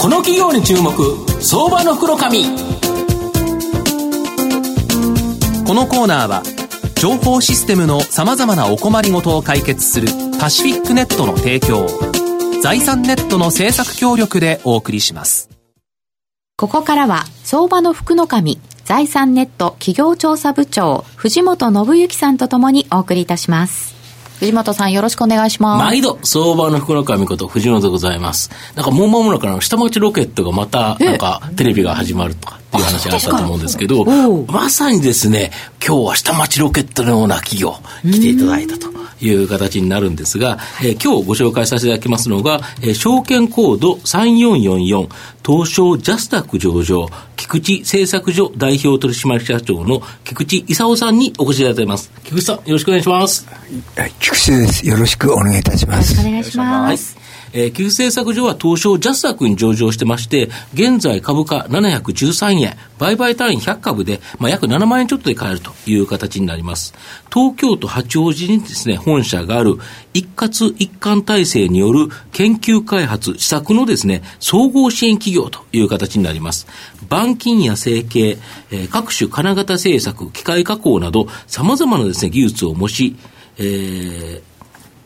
この企業に注目相場の袋紙。このコーナーは情報システムのさまざまなお困りごとを解決するパシフィックネットの提供財産ネットの政策協力でお送りします。ここからは相場の福の神財産ネット企業調査部長藤本信之さんとともにお送りいたします。藤本さんよろしくお願いします。毎度、相場の福の神こと藤本でございます。なんかもう間もなくの下町ロケットがまた、なんかテレビが始まるとかっていう話があったと思うんですけど、まさにですね、今日は下町ロケットのような企業、来ていただいたと。いう形になるんですが、えー、今日ご紹介させていただきますのが、えー、証券コード3444、東証ジャスタック上場、菊池製作所代表取締社長の菊池勲さんにお越しいただいています。菊池さん、よろしくお願いします。はい、菊池です。よろしくお願いいたします。よろしくお願いします。えー、旧製作所は東証ジャスダックに上場してまして、現在株価713円、売買単位100株で、まあ、約7万円ちょっとで買えるという形になります。東京都八王子にですね、本社がある一括一貫体制による研究開発、施策のですね、総合支援企業という形になります。板金や成形、えー、各種金型製作、機械加工など、様々なですね、技術を持ち、えー、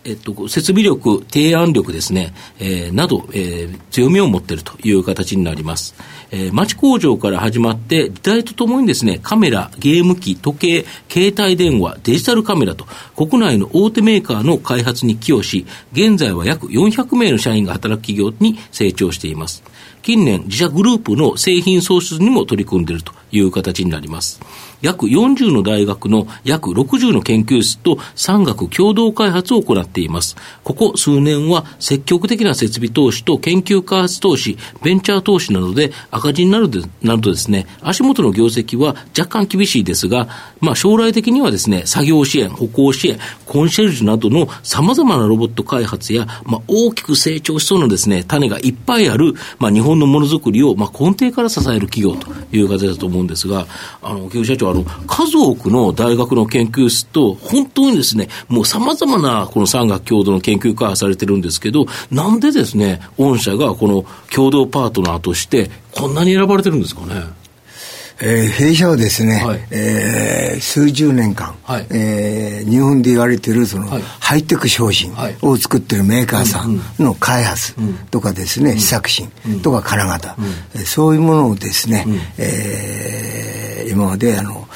えっと、設備力、提案力ですね、えー、など、えー、強みを持っているという形になります。えー、町工場から始まって、時代とともにですね、カメラ、ゲーム機、時計、携帯電話、デジタルカメラと、国内の大手メーカーの開発に寄与し、現在は約400名の社員が働く企業に成長しています。近年、自社グループの製品創出にも取り組んでいるという形になります。約40の大学の約60の研究室と産学共同開発を行っています。ここ数年は積極的な設備投資と研究開発投資、ベンチャー投資などで赤字になるでなるとですね、足元の業績は若干厳しいですが、まあ将来的にはですね、作業支援、歩行支援、コンシェルジュなどの様々なロボット開発や、まあ大きく成長しそうなですね、種がいっぱいある、まあ日本のものづくりを、まあ根底から支える企業という形だと思うんですが、あの、経営社長、あの、数多くの大学の研究室と、本当にですね、もう様々なこの産学共同の研究開発されてるんですけど、なんでですね、御社がこの共同パートナーとして、こんなに選ばれてるんですかね？えー、弊社はですね、はい、えー、数十年間、はい、えー、日本で言われているその、はい、ハイテク商品を作っているメーカーさんの開発とかですね、うん、試作品とか金型、うん、そういうものをですね、うん、えー、今まであの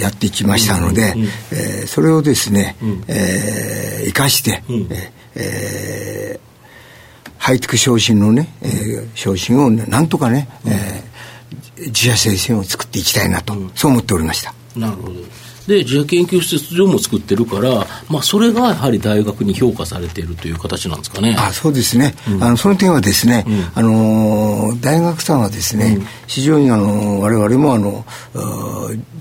やってきましたので、うん、えー、それをですね、うん、えー、生かして、うん、えー、ハイテク商品のね、えー、商品を、ね、なんとかね、うん、えー、自社製品を作っていきたいなと、そう思っておりました。なるほど。で自社研究施設所も作ってるから、まあ、それがやはり大学に評価されているという形なんですかね。あそうですね、うん、あのその点はですね、うん、あの大学さんはですね、うん、非常にあの我々もあの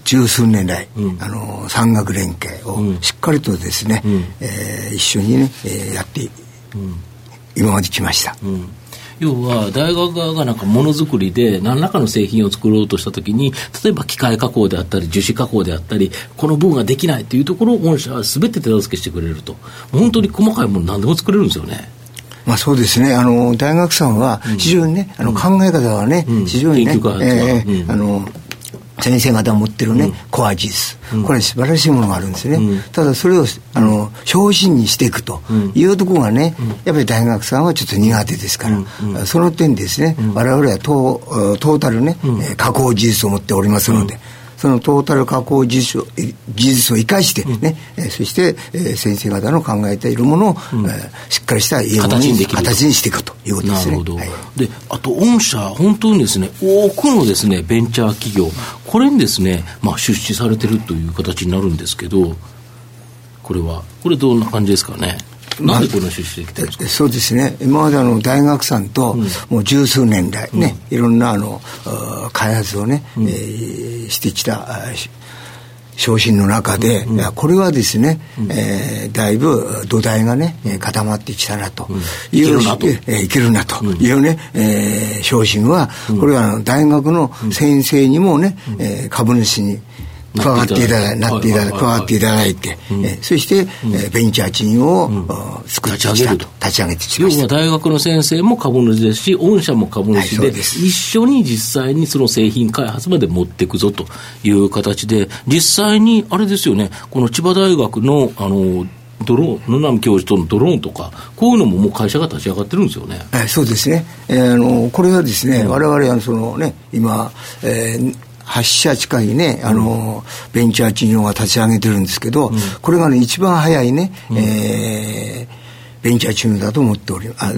十数年来、あの産学連携をしっかりとですね、うん、えー、一緒にね、えー、やって、今まで来ました。要は大学側がなんかものづくりで何らかの製品を作ろうとしたときに例えば機械加工であったり樹脂加工であったりこの部分ができないというところを御社は全て手助けしてくれると。本当に細かいもの何でも作れるんですよね。まあそうですね。あの、大学さんは非常にね、うん、あの考え方はね、うん、非常にね、えー、あの、先生方が持ってるね、うん、コア技術、うん、これ素晴らしいものがあるんですね、うん、ただそれをあの昇進にしていくというところがね、やっぱり大学さんはちょっと苦手ですから、その点ですね、我々はトトータルね、加工技術を持っておりますので、そのトータル加工技術を技術を生かしてね、うん、そして、えー、先生方の考えているものを、うん、えー、しっかりした家形に形にしていくということですね。なるほど。はい、で、あと御社、本当にですね、多くのですね、ベンチャー企業、これにですね、まあ、出資されてるという形になるんですけど、これは、これどんな感じですかね？なんでこの出資できたんですか、そうですね。今まであの大学さんと、もう十数年来ね、いろんなあの開発をね、うえー、してきた昇進の中で、うん、これはですね、うん、えー、だいぶ土台がね、固まってきたなと。いう、うん、いけるなと,、えー、いけるなと。いうね、うん、えー、昇進は、これは大学の先生にもね、えー、株主に加わっていただいなっていただ加わっていただいて、えそして、えベンチャーチームを、作って立ち上げると。立ち上げてきました。要は大学の先生も株主ですし御社も株主で,、一緒に実際にその製品開発まで持っていくぞという形で実際にあれですよねこの千葉大学のあのドローン、野波教授とのドローンとか、こういうのももう会社が立ち上がってるんですよね。はい、そうですね。えー、あのこれはですね、われわれはそのね、今、えー、8社近いね、あの、うん、ベンチャー企業が立ち上げてるんですけど、うん、これがね、一番早いね、うん、えー、ベンチャー企業だと思っております。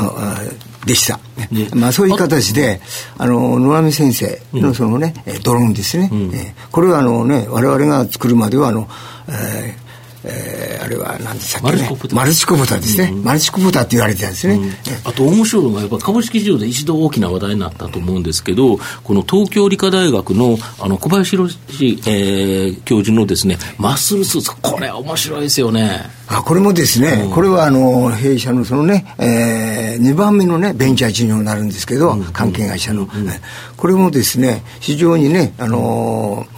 あでした、ね、まあ、そういう形であの野上先生のそのね、ドローンですね、うん、えー、これはあのね我々が作るまではあの、えーえー、あれは何でしたっけ、ね、マルチコプター。ですね、うん、マルチコプターって言われてたんですね、うん、あと面白いのがやっぱ株式市場で一度大きな話題になったと思うんですけどこの東京理科大学のあの小林博士、えー、教授のですねマッスルスーツ。これ面白いですよね。あこれもですね、うん、これはあの弊社のそのね、えー、2番目のねベンチャー事業になるんですけど、関係会社の、これもですね非常にねあのー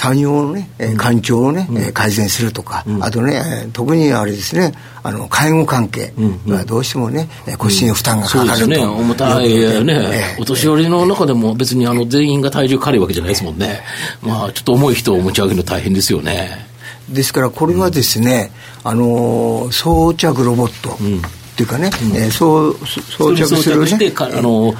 産業のね、え環境をね、うん、改善するとか、うん、あとね、特にあれですね、あの介護関係はどうしてもね、うん、腰に負担がかかると、そうですね、重たいね、お年寄りの中でも別にあの全員が体重軽いわけじゃないですもんね、まあ、ちょっと重い人を持ち上げるの大変ですよね。ですから、これはですね、あの装着ロボット。っていうかね、うん、えー、そう装着する、ね、してあの、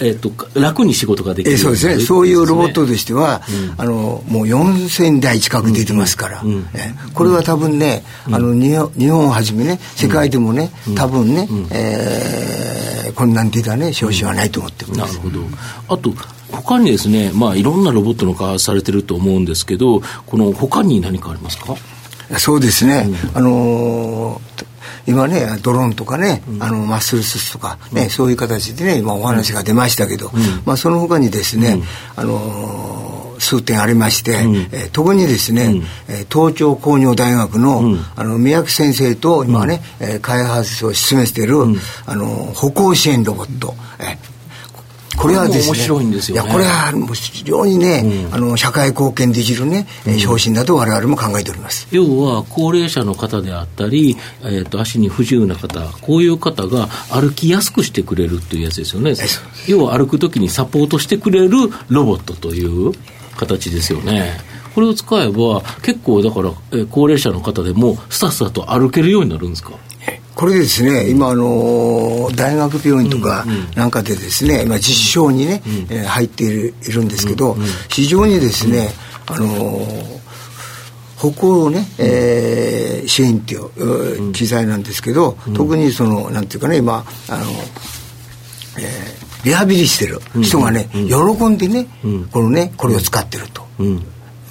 えーと、楽に仕事ができる、えー、そうですね。そういうロボットとしては、うん、あのもう4000台近く出てますから、うん、えー、これは多分ね、あの日本をはじめね世界でもね、多分ね、うん、えー、こんなん出たね少子はないと思ってます、なるほど。あと他にですね、まあ、いろんなロボットの開発されてると思うんですけどこの他に何かありますか？そうですね、あのー今ね、ドローンとかね、うん、あのマッスルスーツとかね、うん、そういう形でね、今お話が出ましたけど、うん、まあその他にですね、あのー、数点ありまして、うん、えー、特にですね、うん、えー、東京工業大学の,、あの宮城先生と今ね、うん、えー、開発を進めている、あの歩行支援ロボット、えーこれはですね、面白いんですよ、ね、いやこれはもう非常にね、うん、あの社会貢献できるね、うん、昇進だと我々も考えております。要は高齢者の方であったり、えーと、足に不自由な方こういう方が歩きやすくしてくれるというやつですよね。要は歩くときにサポートしてくれるロボットという形ですよね。これを使えば結構だから、えー、高齢者の方でもスタスタと歩けるようになるんですか？これですね、今、あの大学病院とかなんかでですね、今、実証にね、え入っているいるんですけど、非常にですね、あの歩行をね、えー、支援っていう機材なんですけど、特にその、なんていうかね、今、あの、えー、リハビリしてる人がね、喜んでね、このね、これを使ってると。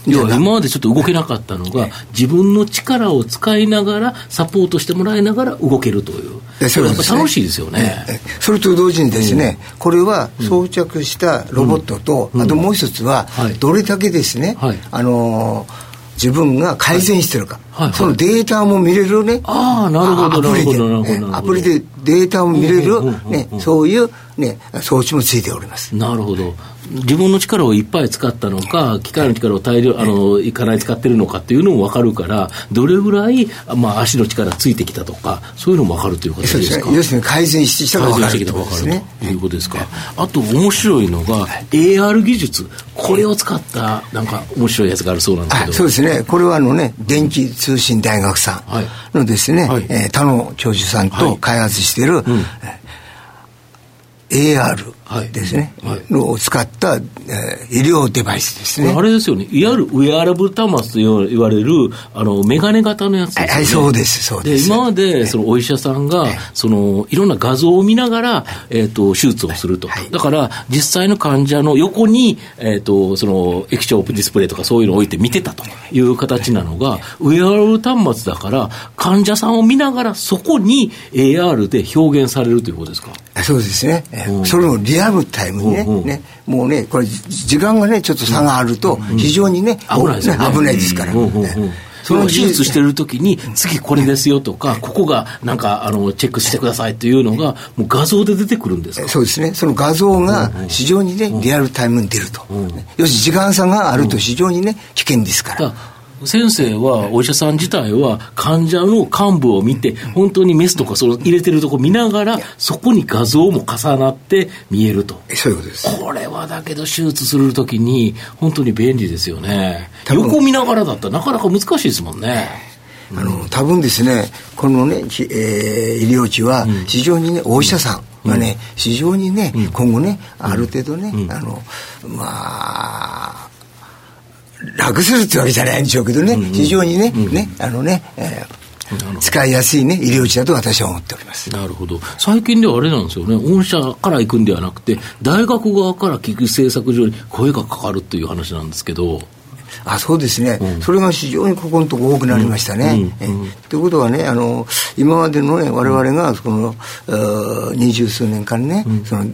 要は今までちょっと動けなかったのが、自分の力を使いながら、サポートしてもらいながら動けるという、それやっぱ楽しいですよね。それと同時にですね、これは装着したロボットと、あともう一つは、どれだけですね、あの自分が改善してるか、はいはい、そのデータも見れるね、ああ、なるほど、アプリで、アプリでデータを見れる、ね、そういう、ね、装置もついております。なるほど。自分の力をいっぱい使ったのか、機械の力を大量、あの、いかない使ってるのかっていうのも分かるから、どれぐらい、まあ、足の力ついてきたとか、そういうのも分かるということですか。要するに改善してきたか分かる、ね、ということですか？あと、面白いのが、AR 技術。これを使った、なんか、面白いやつがあるそうなんですけど。そうですね。これは、あのね、電気通信大学さんのですね、はい、えー、他の教授さんと開発している、はいうん AR ですね、はい。はい、のを使った、えー、医療デバイスですね。あれですよね、いわゆるウェアラブル端末と言われる、あの、メガネ型のやつですね。はい、そうです、そうです。今まで、そのお医者さんが、その、いろんな画像を見ながら、えっ、ー、と、手術をすると。だから、実際の患者の横に、えっ、ー、と、その、液晶ディスプレイとかそういうのを置いて見てたという形なのが、ウェアラブル端末だから、患者さんを見ながら、そこに AR で表現されるということですか？そうですね。それをリアルタイムにね、ねもうね、これ、時間がね、ちょっと差があると、非常にね、危ないですから。その手術してる時に、次これですよとか、ここがなんか、あの、チェックしてくださいっていうのが、もう画像で出てくるんですか？そうですね。その画像が非常にね、リアルタイムに出ると。要するに時間差があると非常にね、危険ですから。先生は、お医者さん自体は、患者の幹部を見て、本当にメスとかその入れてるとこ見ながら、そこに画像も重なって見えると。そういうことです。これはだけど、手術するときに、本当に便利ですよね。横見ながらだったらなかなか難しいですもんね。あの多分ですね、このね、えー、医療地は非常にね、お医者さんがね、非常にね、今後ね、ある程度ね、あの、まあ、楽するってわけじゃないんでしょうけどね、非常にね、ね、あのね、えー使いやすいね、医療地だと私は思っております。なるほど。最近ではあれなんですよね、御社から行くんではなくて、大学側から聞く政策上に声がかかるっていう話なんですけど。あそうですね、うん、それが非常にここのところ多くなりましたね。と、うんうん、いうことはね、あの今までのね、われわれがその二十数年間ね、その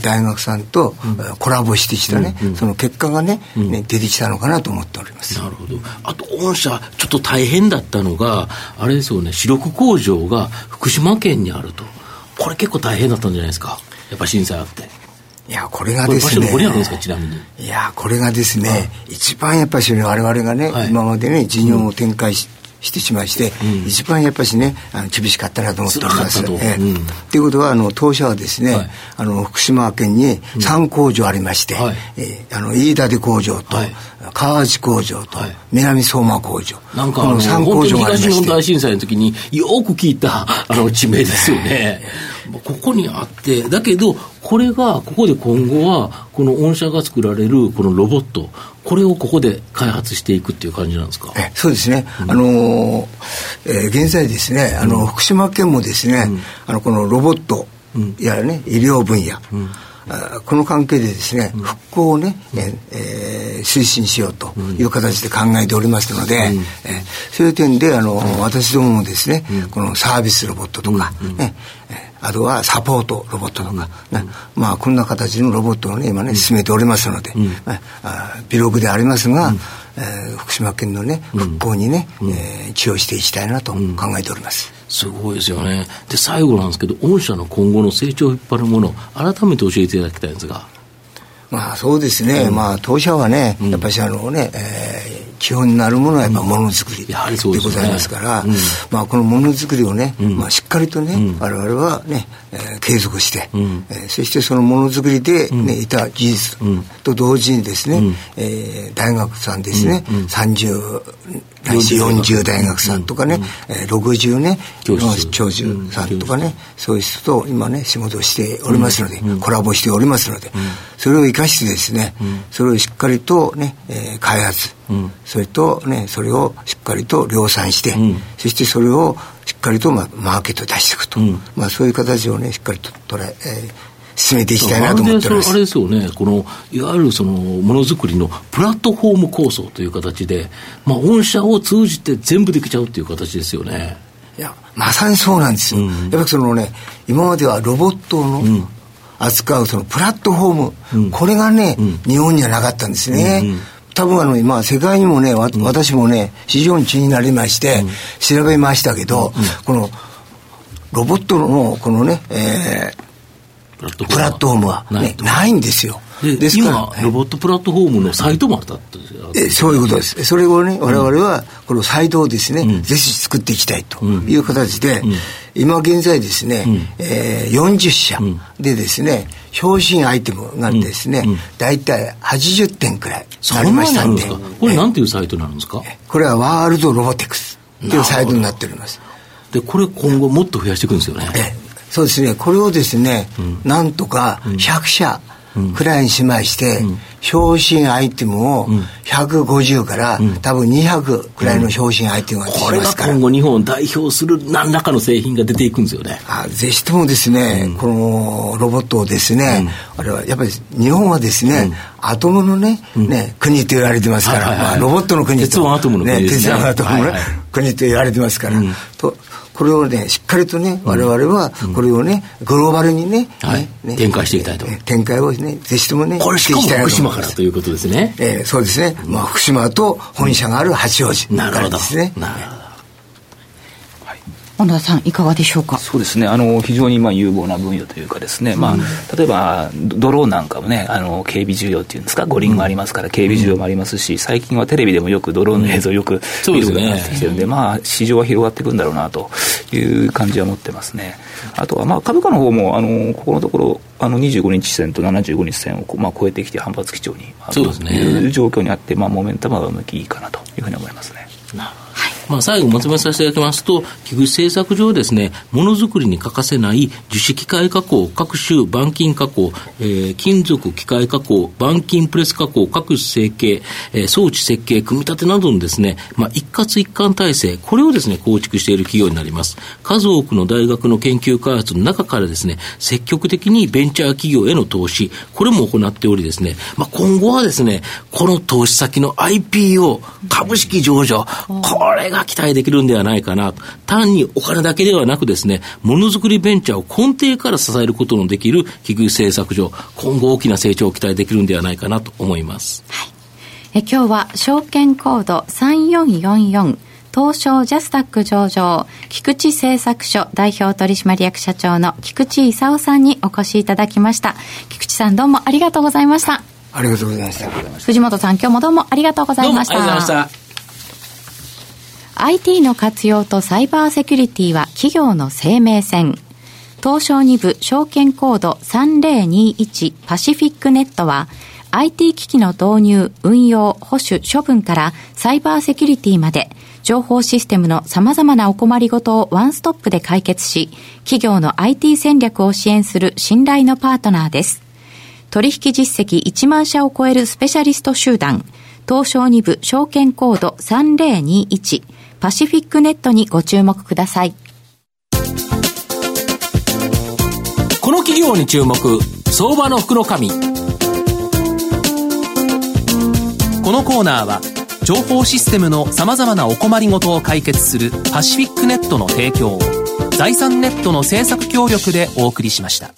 大学さんとコラボしてきたね、その結果がねね、出てきたのかなと思っております。なるほど。あと、御社、ちょっと大変だったのが、あれですよね、主力工場が福島県にあると。これ結構大変だったんじゃないですか。やっぱ震災あって。いや、これがですね。いや、これがですね、一番やっぱり我々がね、今までね、事業を展開し、してしまいして、うん、一番やっぱしねあの厳しかったなと思っております。と、えーうん、いうことはあの当社はですね、はい、あの福島県に3工場ありまして、うん、えー、あの飯舘工場と、はい、川内工場と、はい、南相馬工場。なんかあの3工場がありまして。東日本大震災の時によく聞いたあの地名ですよね。ここにあって、だけど、これが、ここで今後は、この御社が作られるこのロボット、これをここで開発していくっていう感じなんですか？えそうですね、うん、あのー、えー、現在ですね、あの、福島県もですね、うん、あのこのロボットやね、医療分野、うん。この関係でですね、復興をね、えー、推進しようという形で考えておりますので、えー、そういう点であの、私どももですね、このサービスロボットとか、ねあとはサポートロボットとか、ねまあこんな形のロボットをね今ね進めておりますので、あビログでありますが、えー、福島県のね復興にね、うえー、寄与していきたいなと考えております。すごいですよね。で、最後なんですけど、御社の今後の成長を引っ張るもの、改めて教えていただきたいんですが。まあそうですね、うん、まあ当社はね、やっぱりあのね、えー、基本になるものはやっぱものづくりでございますから、うん、まあこのものづくりをね、うん、まあしっかりとね、我々はね、えー、継続して、えー、そしてそのものづくりでね、いた技術と同時にですね、うん、えー、大学さんですね、うん。うん、30来週40大学さんとかね、うん、えー、60ね教授さんとかね、そういう人と今ね仕事をしておりますので、コラボしておりますので、それを生かしてですね、それをしっかりとね、えー、開発、それとねそれをしっかりと量産して、そしてそれをしっかりと、まあ、マーケット出していくと、まあ、そういう形をねしっかりと捉ええー進めていきたいなと思ってます。あれですよね、このいわゆるそのものづくりのプラットフォーム構想という形で、まあ、御社を通じて全部できちゃうっていう形ですよね。いや、まさにそうなんですよ。うん、やっぱりそのね、今まではロボットの、扱うそのプラットフォーム、うん、これがね、うん、日本にはなかったんですね。うん多分あの、まあ、世界にもね、私もね、非常に気になりまして、調べましたけど、この、ロボットの、このね、えー、プラットフォームは、ね、ないんですよ。でですから今、ロボットプラットフォームのサイトもあったってえそういうことです。それをね、我々は、このサイトをですね、うん、ぜひ作っていきたいという形で、うん、今現在ですね、うん、えー、40社でですね、標準アイテムがですね、大体80点くらいなりましたんで。これなんていうサイトなんですか？これはワールドロボテクスっていうサイトになっております。で、これ今後もっと増やしていくんですよね。えそうですね、これをですね、うん、なんとか100社くらいにしまして、うん、昇進アイテムを150から、うん、多分200くらいの昇進アイテムが出てきますから、これが今後日本を代表する何らかの製品が出ていくんですよね。あぜひともですね、このロボットをですね、あれはやっぱり日本はですね、アトムのね,、ね国と言われてますから、まあ、ロボットの国と。鉄腕アトムの国ですね。鉄腕アトムの国と言われてますから、とこれをねしっかりとね我々はこれをねグローバルにね,、はい。ね展開していきたいと。展開をねぜひともねこれしかも福島からということですね。えー、そうですね、まあ、福島と本社がある八王子からですね。なるほど小野田さんいかがでしょうか？そうですね。あの非常にまあ有望な分野というかですね、まあ、例えばドローンなんかもねあの警備需要っていうんですか？五輪もありますから警備需要もありますし最近はテレビでもよくドローンの映像をよく見るようになってきてるんで,、まあ市場は広がっていくんだろうなという感じは持ってますね。あとはまあ株価の方もあのここのところあの25日線と75日線を、まあ、超えてきて反発基調に、そうですね、いう状況にあって、まあ、モメンタムは向きいいかなというふうに思いますね。まあ、最後まとめさせていただきますと、菊池政策上ですね、ものづくりに欠かせない樹脂機械加工、各種板金加工、えー、金属機械加工、板金プレス加工、各種成形、えー、装置設計、組み立てなどのですね、まあ、一括一貫体制、これをですね、構築している企業になります。数多くの大学の研究開発の中からですね、積極的にベンチャー企業への投資、これも行っておりですね、まあ、今後はですね、この投資先の IPO、株式上場、これが期待できるんではないかな。単にお金だけではなくですね、ものづくりベンチャーを根底から支えることのできる企業政策上、今後大きな成長を期待できるんではないかなと思います。はい、え今日は証券コード3444東証ジャスタック上場、菊池製作所代表取締役社長の菊池勲さんにお越しいただきました。菊池さんどうもありがとうございました。ありがとうございました。藤本さん今日もどうもありがとうございました。ありがとうございました。IT の活用とサイバーセキュリティは企業の生命線。東証2部証券コード3021パシフィックネットは IT 機器の導入、運用、保守、処分からサイバーセキュリティまで情報システムの様々なお困りごとをワンストップで解決し、企業の IT 戦略を支援する信頼のパートナーです。取引実績1万社を超えるスペシャリスト集団、東証2部証券コード3021パシフィックネットにご注目ください。この企業に注目、相場の福の。このコーナーは、情報システムの様々なお困りごとを解決するパシフィックネットの提供を、財産ネットの政策協力でお送りしました。